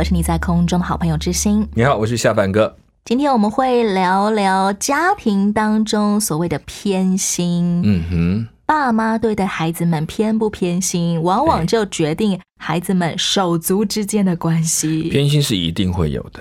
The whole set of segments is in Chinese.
我是你在空中的好朋友之心。你好，我是下凡哥。今天我们会聊聊家庭当中所谓的偏心。嗯哼，爸妈对待孩子们偏不偏心，往往就决定孩子们手足之间的关系。偏心是一定会有的，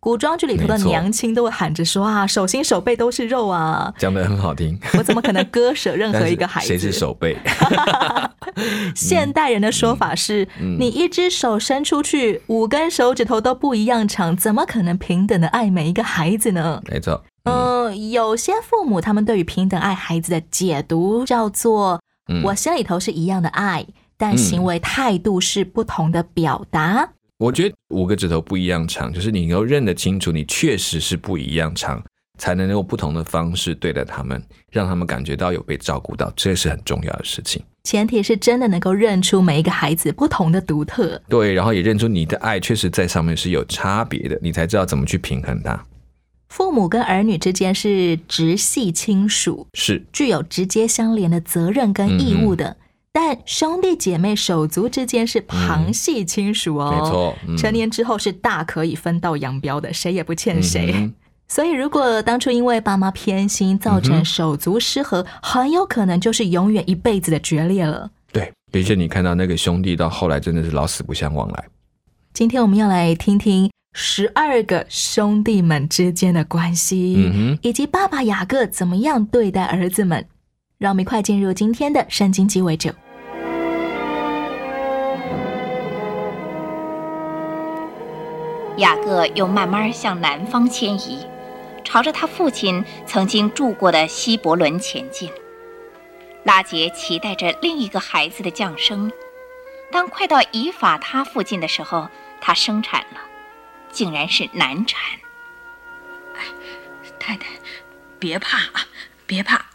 古装剧里头的娘亲都会喊着说啊，手心手背都是肉啊，讲的很好听。我怎么可能割舍任何一个孩子？谁是手背？现代人的说法是，嗯你一只手伸出去，五根手指头都不一样长，怎么可能平等的爱每一个孩子呢？没错，嗯、有些父母他们对于平等爱孩子的解读叫做，嗯我心里头是一样的爱，但行为态度是不同的表达。我觉得五个指头不一样长，就是你能够认得清楚，你确实是不一样长，才能用不同的方式对待他们，让他们感觉到有被照顾到，这是很重要的事情。前提是真的能够认出每一个孩子不同的独特。对，然后也认出你的爱确实在上面是有差别的，你才知道怎么去平衡它。父母跟儿女之间是直系亲属，是，具有直接相连的责任跟义务的。但兄弟姐妹手足之间是旁系亲属哦，没错嗯成年之后是大可以分道扬镳的，谁也不欠谁。嗯所以，如果当初因为爸妈偏心造嗯成手足失和，很有可能就是永远一辈子的决裂了。对，的确你看到那个兄弟到后来真的是老死不相往来。今天我们要来听听十二个兄弟们之间的关系，嗯以及爸爸雅各怎么样对待儿子们。让我们一块进入今天的圣经鸡尾酒。雅各又慢慢向南方迁移，朝着他父亲曾经住过的希伯伦前进。拉杰期待着另一个孩子的降生。当快到以法他附近的时候，他生产了，竟然是难产。太太，别怕啊，别怕，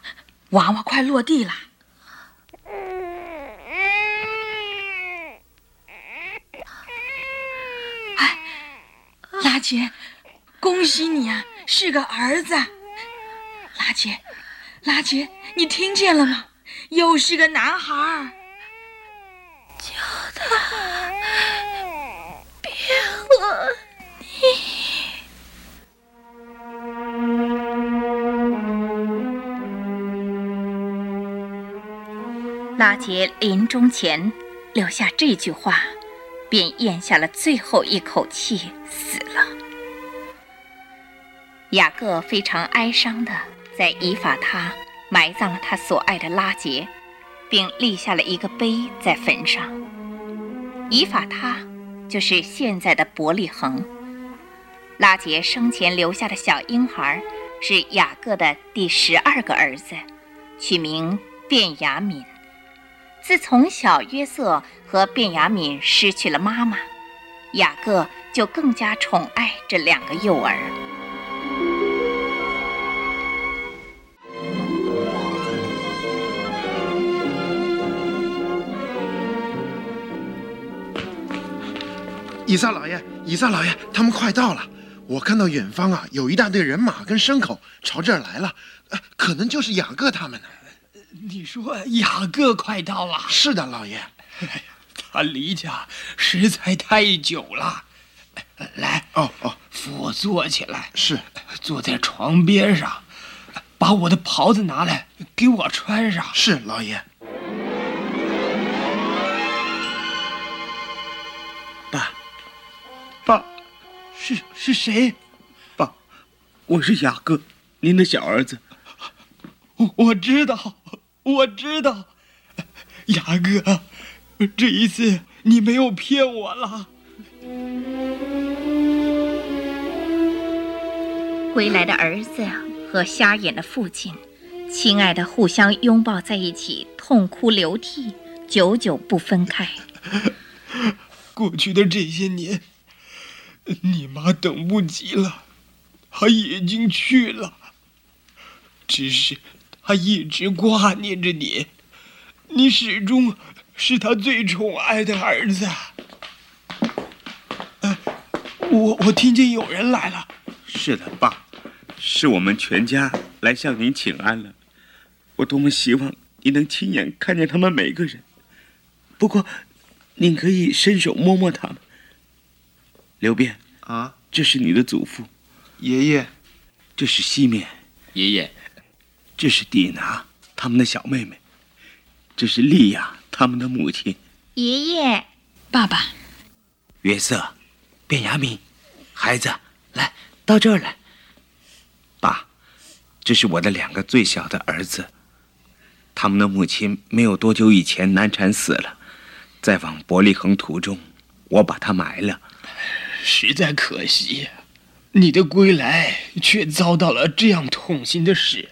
娃娃快落地了。拉杰，恭喜你啊，是个儿子。拉杰，拉杰，你听见了吗？又是个男孩儿。叫他别恨你拉杰临终前留下这句话，便咽下了最后一口气，死了。雅各非常哀伤地在以法他埋葬了他所爱的拉杰，并立下了一个碑在坟上。以法他就是现在的伯利恒。拉杰生前留下的小婴孩是雅各的第十二个儿子，取名卞雅敏。自从小约瑟和卞雅敏失去了妈妈，雅各就更加宠爱这两个幼儿。以撒老爷，以撒老爷，他们快到了。我看到远方啊，有一大队人马跟牲口朝这儿来了，呃，可能就是雅各他们呢。你说雅各快到了，是的，老爷。他离家实在太久了。来，哦哦，扶我坐起来，是，坐在床边上，把我的袍子拿来给我穿上。是老爷。爸，是是谁？爸，我是雅各，您的小儿子。我我知道，我知道，雅各，这一次你没有骗我了。归来的儿子和瞎眼的父亲，亲爱的互相拥抱在一起，痛哭流涕，久久不分开。过去的这些年，你妈等不及了，她已经去了。只是她一直挂念着你，你始终是她最宠爱的儿子。呃，我我听见有人来了。是的，爸，是我们全家来向您请安了。我多么希望你能亲眼看见他们每个人。不过，您可以伸手摸摸他们。刘辩啊，这是你的祖父，爷爷，这是西面，爷爷，这是蒂娜，他们的小妹妹，这是莉亚，他们的母亲，爷爷，爸爸，约瑟，变雅敏，孩子，来到这儿来。爸，这是我的两个最小的儿子，他们的母亲没有多久以前难产死了，在往伯利恒途中，我把他埋了。实在可惜，你的归来却遭到了这样痛心的事。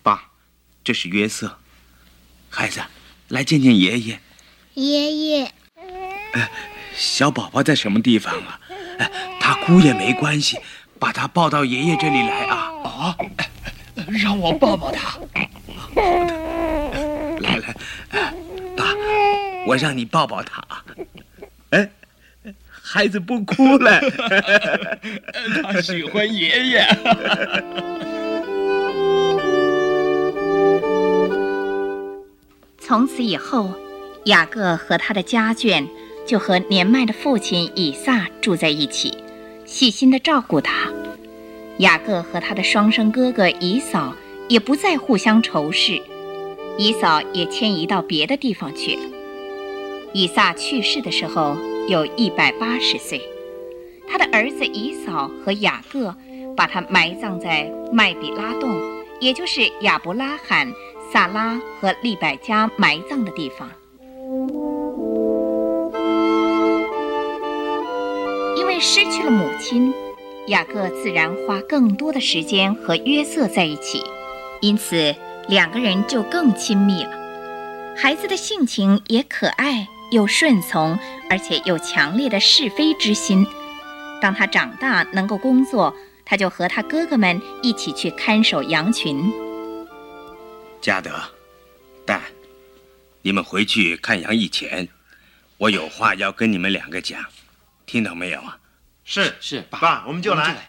爸，这是约瑟，孩子，来见见爷爷。爷爷，呃，小宝宝在什么地方啊？呃，他哭也没关系，把他抱到爷爷这里来啊！啊，让我抱抱他。好的来来，爸，我让你抱抱他啊。哎。孩子不哭了，他喜欢爷爷。从此以后，雅各和他的家眷就和年迈的父亲以撒住在一起，细心的照顾他。雅各和他的双生哥哥以扫也不再互相仇视，以扫也迁移到别的地方去了。以撒去世的时候。有一百八十岁，他的儿子以扫和雅各把他埋葬在麦比拉洞，也就是亚伯拉罕、萨拉和利百加埋葬的地方。因为失去了母亲，雅各自然花更多的时间和约瑟在一起，因此两个人就更亲密了。孩子的性情也可爱。又顺从，而且有强烈的是非之心。当他长大能够工作，他就和他哥哥们一起去看守羊群。嘉德，蛋，你们回去看羊以前，我有话要跟你们两个讲，听到没有啊？是是，爸，我们就来。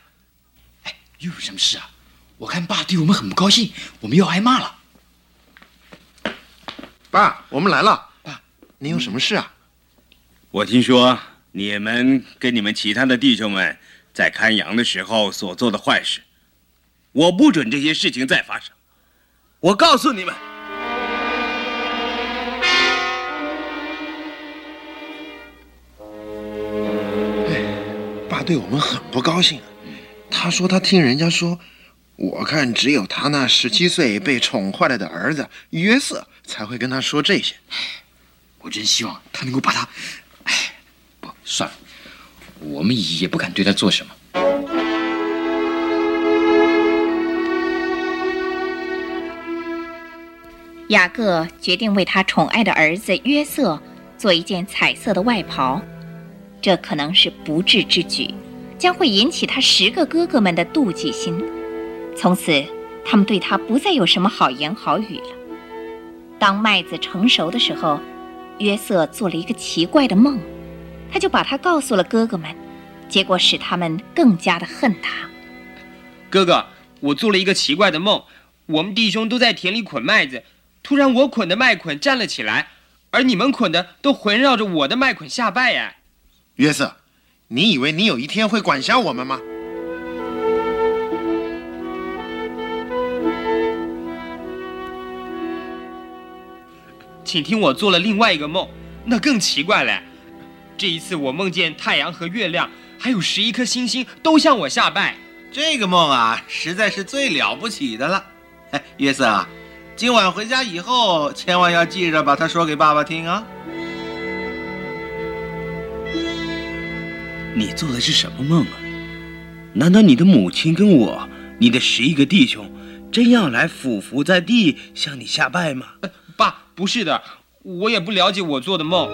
哎，又有什么事啊？我看爸对我们很不高兴，我们又挨骂了。爸，我们来了。你有什么事啊？我听说你们跟你们其他的弟兄们在看羊的时候所做的坏事，我不准这些事情再发生。我告诉你们，爸对我们很不高兴。他说他听人家说，我看只有他那十七岁被宠坏了的儿子约瑟才会跟他说这些。我真希望他能够把他，哎，不算了，我们也不敢对他做什么。雅各决定为他宠爱的儿子约瑟做一件彩色的外袍，这可能是不智之举，将会引起他十个哥哥们的妒忌心。从此，他们对他不再有什么好言好语了。当麦子成熟的时候。约瑟做了一个奇怪的梦，他就把他告诉了哥哥们，结果使他们更加的恨他。哥哥，我做了一个奇怪的梦，我们弟兄都在田里捆麦子，突然我捆的麦捆站了起来，而你们捆的都环绕着我的麦捆下拜呀。约瑟，你以为你有一天会管辖我们吗？请听我做了另外一个梦，那更奇怪嘞。这一次我梦见太阳和月亮，还有十一颗星星都向我下拜。这个梦啊，实在是最了不起的了。哎，约瑟啊，今晚回家以后，千万要记着把它说给爸爸听啊。你做的是什么梦啊？难道你的母亲跟我，你的十一个弟兄，真要来俯伏在地向你下拜吗？爸。不是的，我也不了解我做的梦。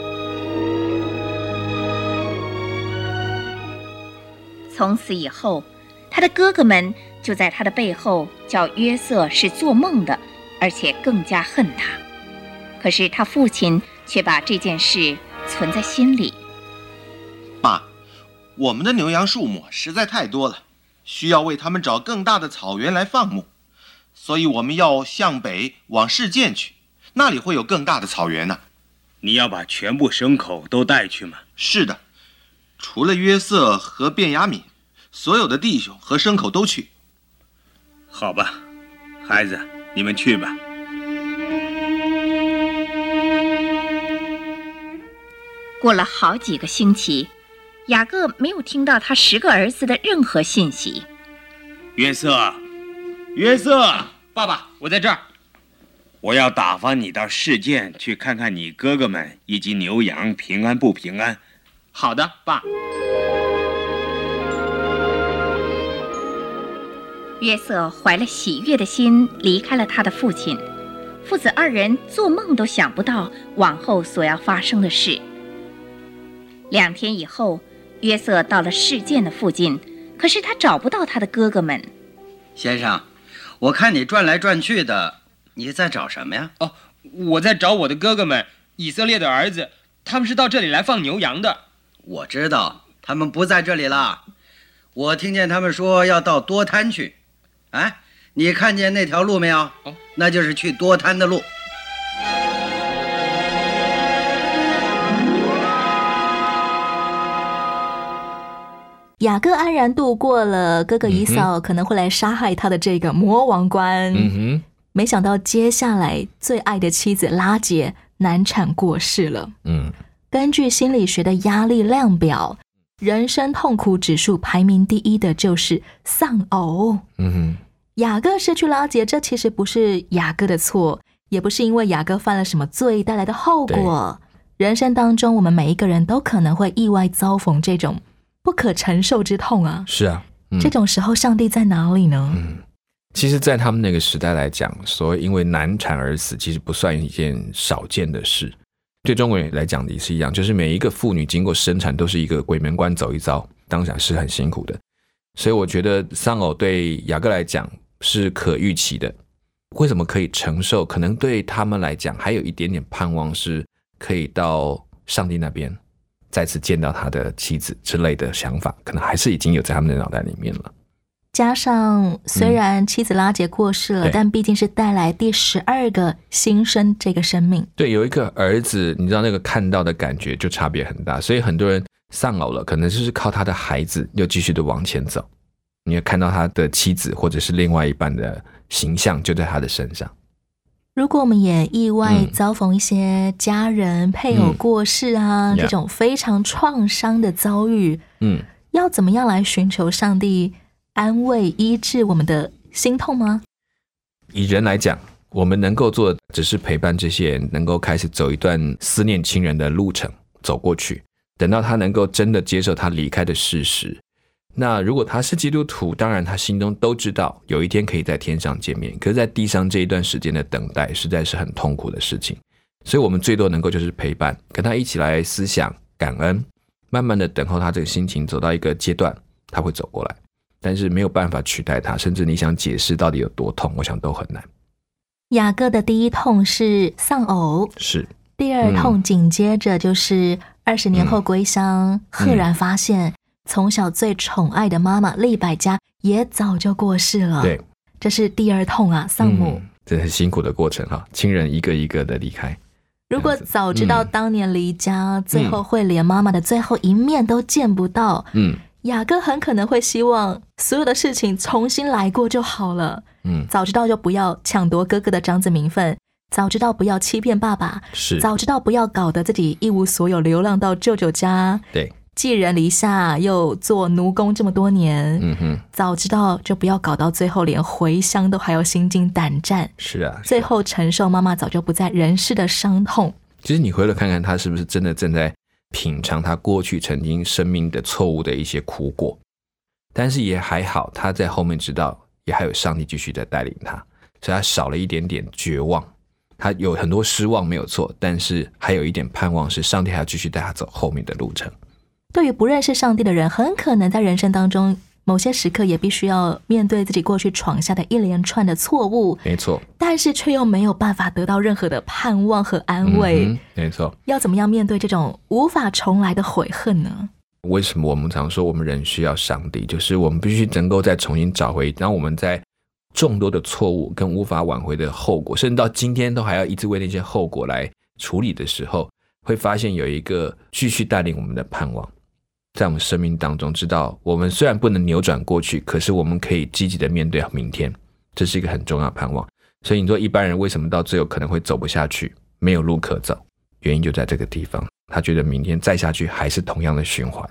从此以后，他的哥哥们就在他的背后叫约瑟是做梦的，而且更加恨他。可是他父亲却把这件事存在心里。爸，我们的牛羊数目实在太多了，需要为他们找更大的草原来放牧，所以我们要向北往事件去，那里会有更大的草原呢。你要把全部牲口都带去吗？是的，除了约瑟和便雅敏，所有的弟兄和牲口都去。好吧，孩子，你们去吧。过了好几个星期，雅各没有听到他十个儿子的任何信息。约瑟，约瑟，爸爸，我在这儿。我要打发你到市件去看看你哥哥们以及牛羊平安不平安。好的，爸。约瑟怀了喜悦的心离开了他的父亲，父子二人做梦都想不到往后所要发生的事。两天以后，约瑟到了事件的附近，可是他找不到他的哥哥们。先生，我看你转来转去的，你在找什么呀？哦，我在找我的哥哥们，以色列的儿子，他们是到这里来放牛羊的。我知道他们不在这里了，我听见他们说要到多滩去。哎，你看见那条路没有？哦，那就是去多滩的路。雅各安然度过了哥哥以扫可能会来杀害他的这个魔王关。嗯哼，没想到接下来最爱的妻子拉杰难产过世了。嗯，根据心理学的压力量表，人生痛苦指数排名第一的就是丧偶。嗯哼，雅各失去拉杰，这其实不是雅各的错，也不是因为雅各犯了什么罪带来的后果。人生当中，我们每一个人都可能会意外遭逢这种。不可承受之痛啊！是啊，嗯、这种时候上帝在哪里呢？嗯，其实，在他们那个时代来讲，所谓因为难产而死，其实不算一件少见的事。对中国人来讲也是一样，就是每一个妇女经过生产都是一个鬼门关走一遭，当然是很辛苦的。所以，我觉得丧偶对雅各来讲是可预期的。为什么可以承受？可能对他们来讲还有一点点盼望，是可以到上帝那边。再次见到他的妻子之类的想法，可能还是已经有在他们的脑袋里面了。加上虽然妻子拉杰过世了，嗯、但毕竟是带来第十二个新生这个生命。对，有一个儿子，你知道那个看到的感觉就差别很大。所以很多人丧偶了，可能就是靠他的孩子又继续的往前走。你也看到他的妻子或者是另外一半的形象就在他的身上。如果我们也意外遭逢一些家人、配偶过世啊，嗯、这种非常创伤的遭遇，嗯，要怎么样来寻求上帝安慰、医治我们的心痛吗？以人来讲，我们能够做的只是陪伴这些人，能够开始走一段思念亲人的路程，走过去。等到他能够真的接受他离开的事实，那如果他是基督徒，当然他心中都知道有一天可以在天上见面。可是，在地上这一段时间的等待，实在是很痛苦的事情。所以，我们最多能够就是陪伴，跟他一起来思想、感恩，慢慢的等候他这个心情走到一个阶段，他会走过来。但是没有办法取代它，甚至你想解释到底有多痛，我想都很难。雅各的第一痛是丧偶，是。第二痛紧接着就是二十年后归乡，嗯、赫然发现。从小最宠爱的妈妈利百加也早就过世了，对，这是第二痛啊，丧母，嗯、这很辛苦的过程哈，亲人一个一个的离开。如果早知道当年离家，嗯、最后会连妈妈的最后一面都见不到，嗯，雅各很可能会希望所有的事情重新来过就好了，嗯，早知道就不要抢夺哥哥的长子名分，早知道不要欺骗爸爸，是，早知道不要搞得自己一无所有，流浪到舅舅家，对。寄人篱下，又做奴工这么多年，嗯哼，早知道就不要搞到最后，连回乡都还要心惊胆战。是啊，最后承受妈妈早就不在人世的伤痛。其实你回头看看，他是不是真的正在品尝他过去曾经生命的错误的一些苦果？但是也还好，他在后面知道，也还有上帝继续在带领他，所以他少了一点点绝望。他有很多失望没有错，但是还有一点盼望，是上帝还要继续带他走后面的路程。对于不认识上帝的人，很可能在人生当中某些时刻也必须要面对自己过去闯下的一连串的错误，没错，但是却又没有办法得到任何的盼望和安慰。嗯没错。要怎么样面对这种无法重来的悔恨呢？为什么我们常说我们人需要上帝？就是我们必须能够再重新找回，当我们在众多的错误跟无法挽回的后果，甚至到今天都还要一直为那些后果来处理的时候，会发现有一个继续带领我们的盼望，在我们生命当中，知道我们虽然不能扭转过去，可是我们可以积极的面对明天，这是一个很重要的盼望。所以你说一般人为什么到最后可能会走不下去，没有路可走，原因就在这个地方。他觉得明天再下去还是同样的循环。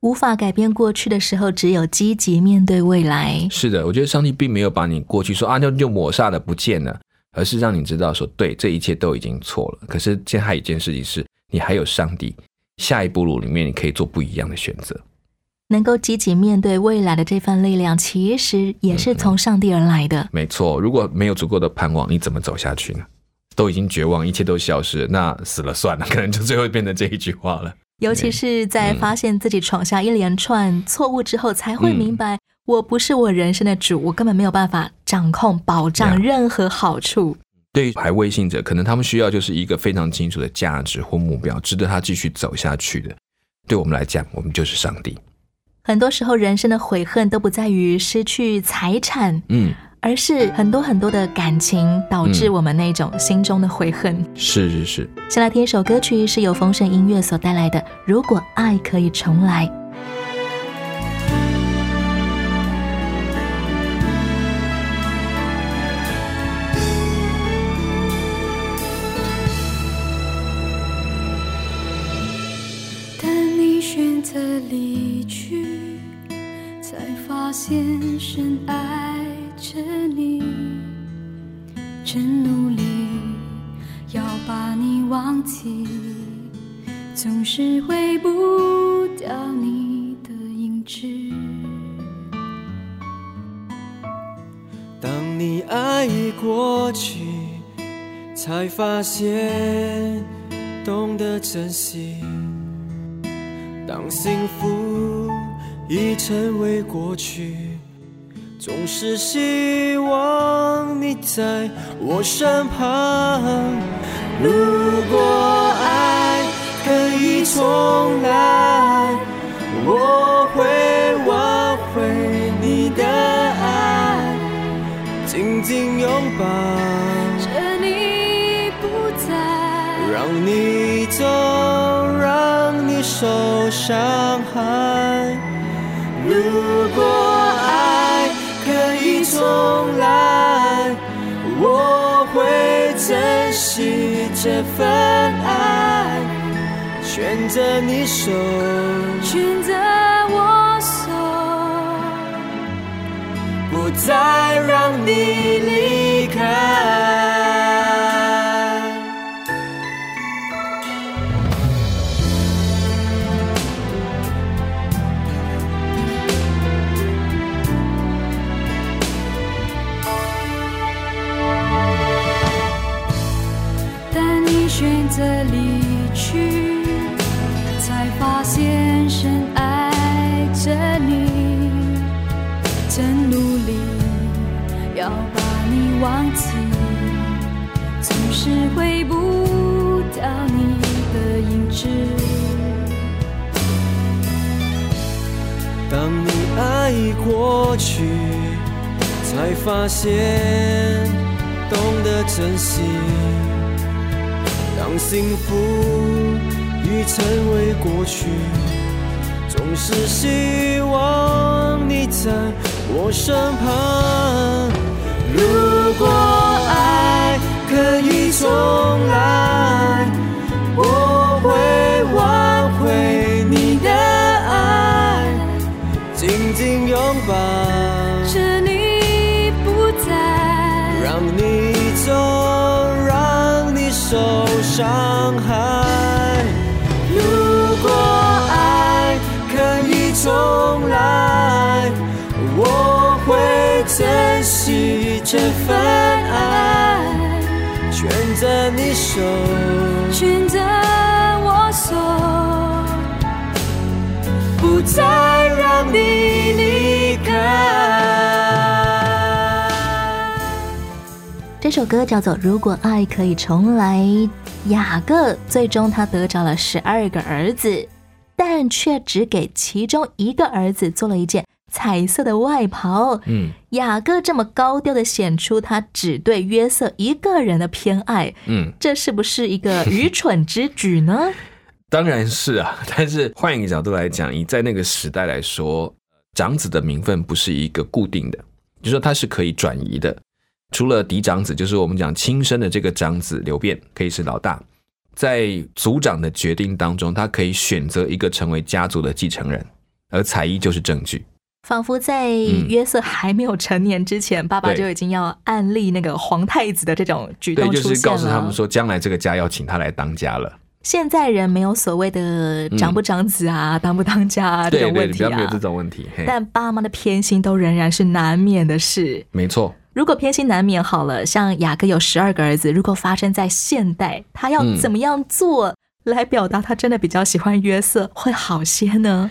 无法改变过去的时候，只有积极面对未来。是的，我觉得上帝并没有把你过去说啊就就抹杀了不见了，而是让你知道说，对，这一切都已经错了。可是现在还有一件事情是，你还有上帝，下一步路里面你可以做不一样的选择。能够积极面对未来的这份力量，其实也是从上帝而来的。没错，如果没有足够的盼望，你怎么走下去呢？都已经绝望，一切都消失了，那死了算了，可能就最后变成这一句话了。尤其是在发现自己闯下一连串错误之后，才会明白，我不是我人生的主，我根本没有办法掌控、保障任何好处。对于排位信者，可能他们需要就是一个非常清楚的价值或目标，值得他继续走下去的。对我们来讲，我们就是上帝。很多时候，人生的悔恨都不在于失去财产，嗯，而是很多很多的感情导致我们那种心中的悔恨。是是是。先来听一首歌曲，是由丰盛音乐所带来的《如果爱可以重来》。离去，才发现深爱着你，真努力要把你忘记，总是挥不掉你的影子。当你爱已过去，才发现懂得珍惜。当幸福已成为过去，总是希望你在我身旁。如果爱可以重来，我会挽回你的爱，紧紧拥抱。着你不在，让你走，让你受伤害。如果爱可以重来，我会珍惜这份爱，选择你手，选择我手，不再让你离开。发现深爱着你，真努力要把你忘记，总是挥不掉你的影子。当你爱已过去，才发现懂得珍惜。当幸福已成为过去，总是希望你在我身旁。如果爱可以重来，我会挽回你的爱，紧紧拥抱。趁你不在，让你走，让你受伤害。重来，我会珍惜这份爱，牵着你手，选择我手，不再让你离开。这首歌叫做《如果爱可以重来》。雅各最终他得着了十二个儿子，但却只给其中一个儿子做了一件彩色的外袍。嗯，雅各这么高调的显出他只对约瑟一个人的偏爱，嗯，这是不是一个愚蠢之举呢？当然是啊，但是换一个角度来讲，以在那个时代来说，长子的名分不是一个固定的，就是说他是可以转移的。除了嫡长子，就是我们讲亲生的这个长子刘辩可以是老大，在族长的决定当中，他可以选择一个成为家族的继承人，而彩衣就是证据。仿佛在约瑟还没有成年之前，爸爸就已经要案例那个皇太子的这种举动对，出现了。就是告诉他们说，将来这个家要请他来当家了。现在人没有所谓的长不长子啊、当不当家啊这对对，种问题比较没有这啊，种问题。但爸妈的偏心都仍然是难免的事。没错，如果偏心难免好了，像雅各有十二个儿子，如果发生在现代，他要怎么样做来表达他真的比较喜欢约瑟会好些呢？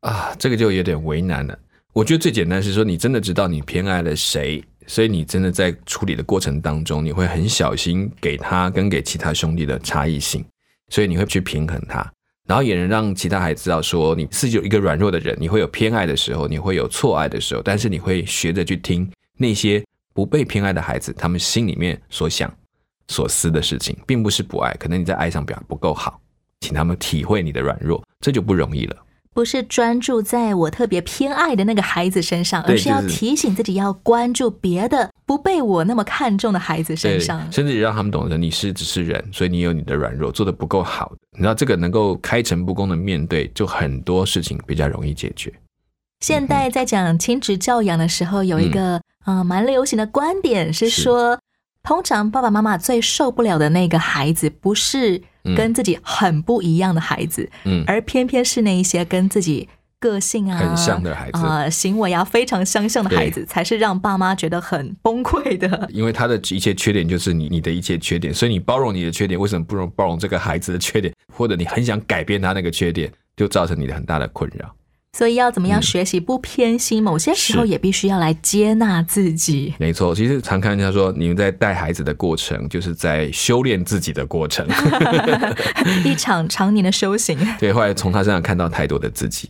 啊，这个就有点为难了。我觉得最简单是说，你真的知道你偏爱了谁，所以你真的在处理的过程当中，你会很小心给他跟给其他兄弟的差异性，所以你会去平衡他，然后也能让其他孩子知道说你是有一个软弱的人，你会有偏爱的时候，你会有错爱的时候，但是你会学着去听那些不被偏爱的孩子他们心里面所想、所思的事情，并不是不爱，可能你在爱上表现不够好，请他们体会你的软弱，这就不容易了。不是专注在我特别偏爱的那个孩子身上，而是要提醒自己要关注别的不被我那么看重的孩子身，上。甚至让他们懂得你是只是人，所以你有你的软弱，做的不够好。你知道这个能够开诚布公的面对，就很多事情比较容易解决。现代在讲亲职教养的时候，有一个嗯。呃蛮流行的观点是说，通常爸爸妈妈最受不了的那个孩子，不是跟自己很不一样的孩子，嗯。而偏偏是那一些跟自己个性啊很像的孩子。呃行为啊非常相像的孩子，才是让爸妈觉得很崩溃的。因为他的一切缺点就是你你的一切缺点，所以你包容你的缺点，为什么不容包容这个孩子的缺点？或者你很想改变他那个缺点，就造成你的很大的困扰。所以要怎么样学习不偏心？某些时候也必须要来接纳自己。没错，其实常看人家说，你们在带孩子的过程，就是在修炼自己的过程。一场常年的修行。对，后来从他身上看到太多的自己。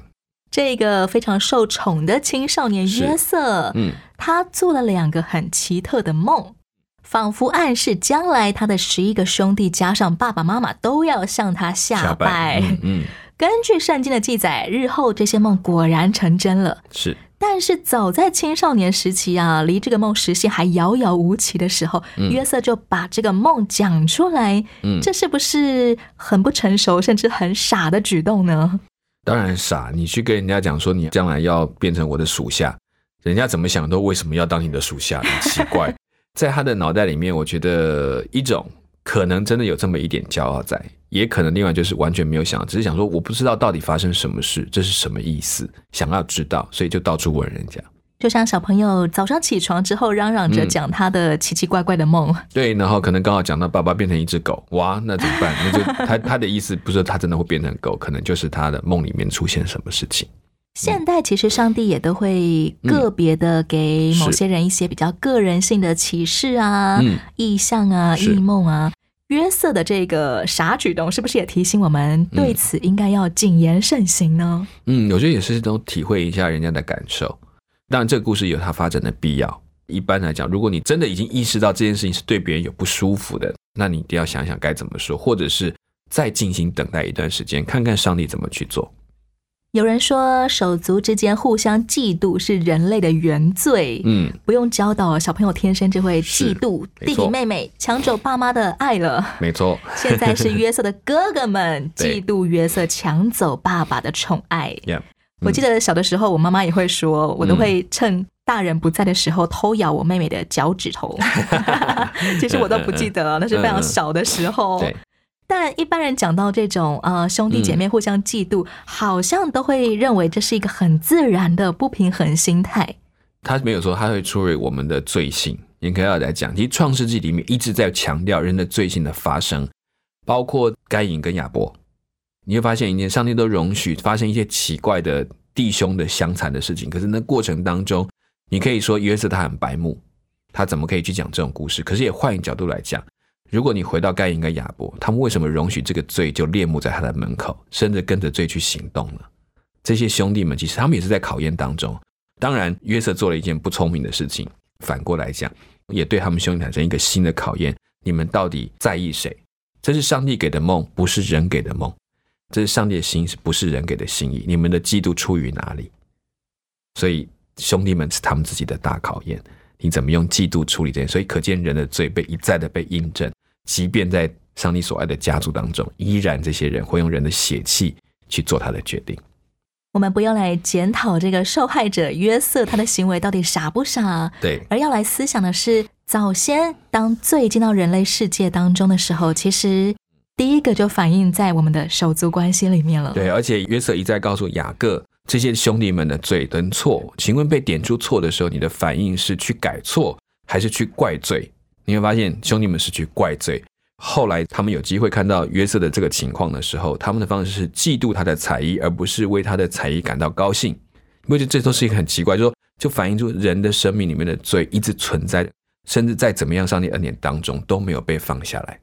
这个非常受宠的青少年是约瑟，嗯，他做了两个很奇特的梦，仿佛暗示将来他的十一个兄弟加上爸爸妈妈都要向他下拜。嗯嗯，根据圣经的记载，日后这些梦果然成真了。是但是早在青少年时期啊，离这个梦实现还遥遥无期的时候，嗯约瑟就把这个梦讲出来。嗯这是不是很不成熟，甚至很傻的举动呢？当然傻，你去跟人家讲说你将来要变成我的属下，人家怎么想都为什么要当你的属下？很奇怪，在他的脑袋里面，我觉得一种可能真的有这么一点骄傲在，也可能另外就是完全没有想，只是想说我不知道到底发生什么事，这是什么意思，想要知道，所以就到处问人家。就像小朋友早上起床之后嚷嚷着嗯讲他的奇奇怪怪的梦，对，然后可能刚好讲到爸爸变成一只狗，哇，那怎么办？那就 他他的意思不是他真的会变成狗，可能就是他的梦里面出现什么事情。现代其实上帝也都会个别的给某些人一些比较个人性的启示啊、嗯意象啊、是异梦啊。约瑟的这个傻举动，是不是也提醒我们对此应该要谨言慎行呢？嗯，我觉得也是都体会一下人家的感受。当然，这个故事有它发展的必要。一般来讲，如果你真的已经意识到这件事情是对别人有不舒服的，那你一定要想想该怎么说，或者是再进行等待一段时间，看看上帝怎么去做。有人说，手足之间互相嫉妒是人类的原罪。嗯，不用教导，小朋友天生就会嫉妒弟弟妹妹抢走爸妈的爱了。没错。现在是约瑟的哥哥们 嫉妒约瑟抢走爸爸的宠爱。Yeah，我记得小的时候，我妈妈也会说，我都会趁大人不在的时候偷咬我妹妹的脚趾头。其实我都不记得了，那是非常小的时候。对。但一般人讲到这种呃兄弟姐妹互相嫉妒，好像都会认为这是一个很自然的不平衡心态。他没有说他会出于我们的罪性，应该要来讲。其实《创世纪》里面一直在强调人的罪性的发生，包括该隐跟亚伯，你会发现，一件上帝都容许发生一些奇怪的弟兄的相残的事情。可是那过程当中，你可以说约瑟他很白目，他怎么可以去讲这种故事？可是也换一个角度来讲，如果你回到该隐跟亚伯，他们为什么容许这个罪就列目在他的门口，甚至跟着罪去行动呢？这些兄弟们其实他们也是在考验当中。当然，约瑟做了一件不聪明的事情，反过来讲，也对他们兄弟产生一个新的考验：你们到底在意谁？这是上帝给的梦，不是人给的梦。这是上帝的心，是不是人给的心意？你们的嫉妒出于哪里？所以兄弟们是他们自己的大考验。你怎么用嫉妒处理这件？所以可见人的罪被一再的被印证，即便在上帝所爱的家族当中，依然这些人会用人的血气去做他的决定。我们不要来检讨这个受害者约瑟他的行为到底傻不傻，对，而要来思想的是，早先当罪进到人类世界当中的时候，其实第一个就反映在我们的手足关系里面了。对，而且约瑟一再告诉雅各这些兄弟们的罪跟错，请问被点出错的时候，你的反应是去改错，还是去怪罪？你会发现兄弟们是去怪罪。后来他们有机会看到约瑟的这个情况的时候，他们的方式是嫉妒他的才艺，而不是为他的才艺感到高兴。因为这这都是一个很奇怪，就说就反映出人的生命里面的罪一直存在，甚至在怎么样上帝恩典当中都没有被放下来。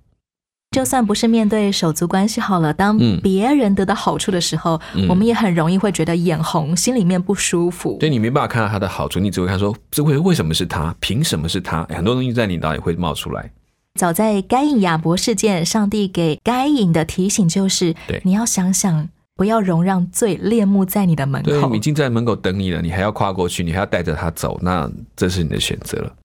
就算不是面对手足关系好了，当别人得到好处的时候，我们也很容易会觉得眼红，心里面不舒服。对你没办法看到他的好处，你只会看说这为为什么是他？凭什么是他？很多东西在你脑里会冒出来。早在该隐亚伯事件，上帝给该隐的提醒就是：对，你要想想，不要容让罪恋慕在你的门口。对，已经在门口等你了，你还要跨过去，你还要带着他走，那这是你的选择了。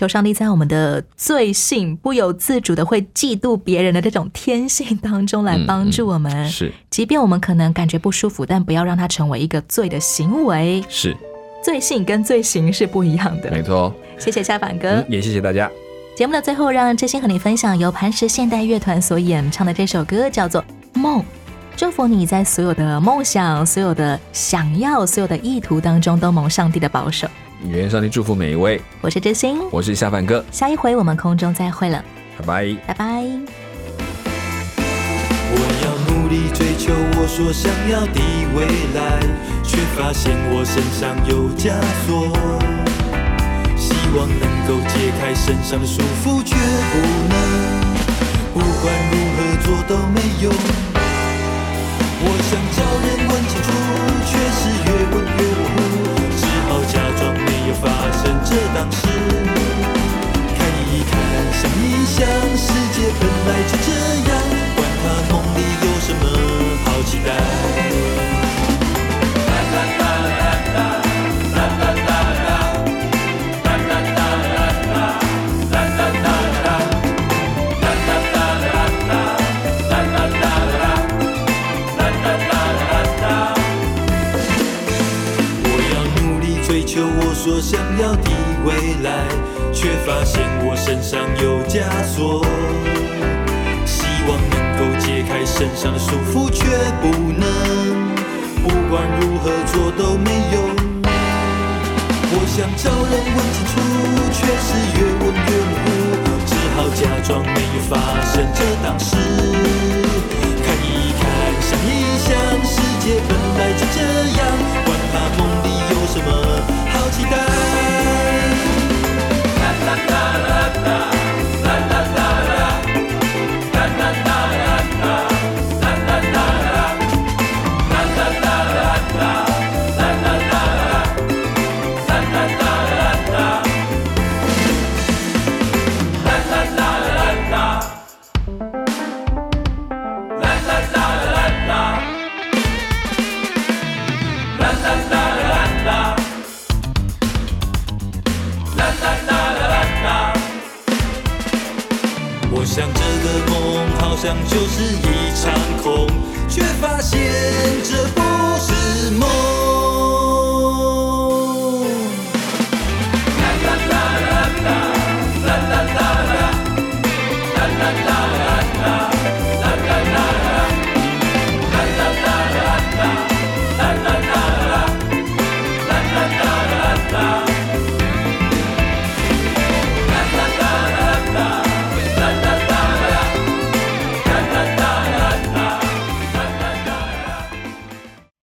求上帝在我们的罪性不由自主的会嫉妒别人的这种天性当中来帮助我们。是，即便我们可能感觉不舒服，但不要让它成为一个罪的行为。是，罪性跟罪行是不一样的。没错。谢谢夏凡哥，也谢谢大家。节目的最后，让知心和你分享由磐石现代乐团所演唱的这首歌，叫做《梦》。祝福你在所有的梦想、所有的想要、所有的意图当中，都蒙上帝的保守。愿上帝祝福每一位。我是真心，我是下饭哥。下一回我们空中再会了，拜拜，拜拜。我要努力追求我所想要的未来，却发现我身上有枷锁。希望能够解开身上的束缚，却不能。不管如何做都没用。我想找人问清楚，却是越问越发生这档事。看一看，想一想，世界本来就这样，管他梦里有什么好期待。所想要的未来，却发现我身上有枷锁。希望能够解开身上的束缚，却不能。不管如何做都没用。我想找人问清楚，却是越问越模糊，只好假装没有发生这档事。看一看，想一想，世界本来就这样，管他梦么。期待。像就是一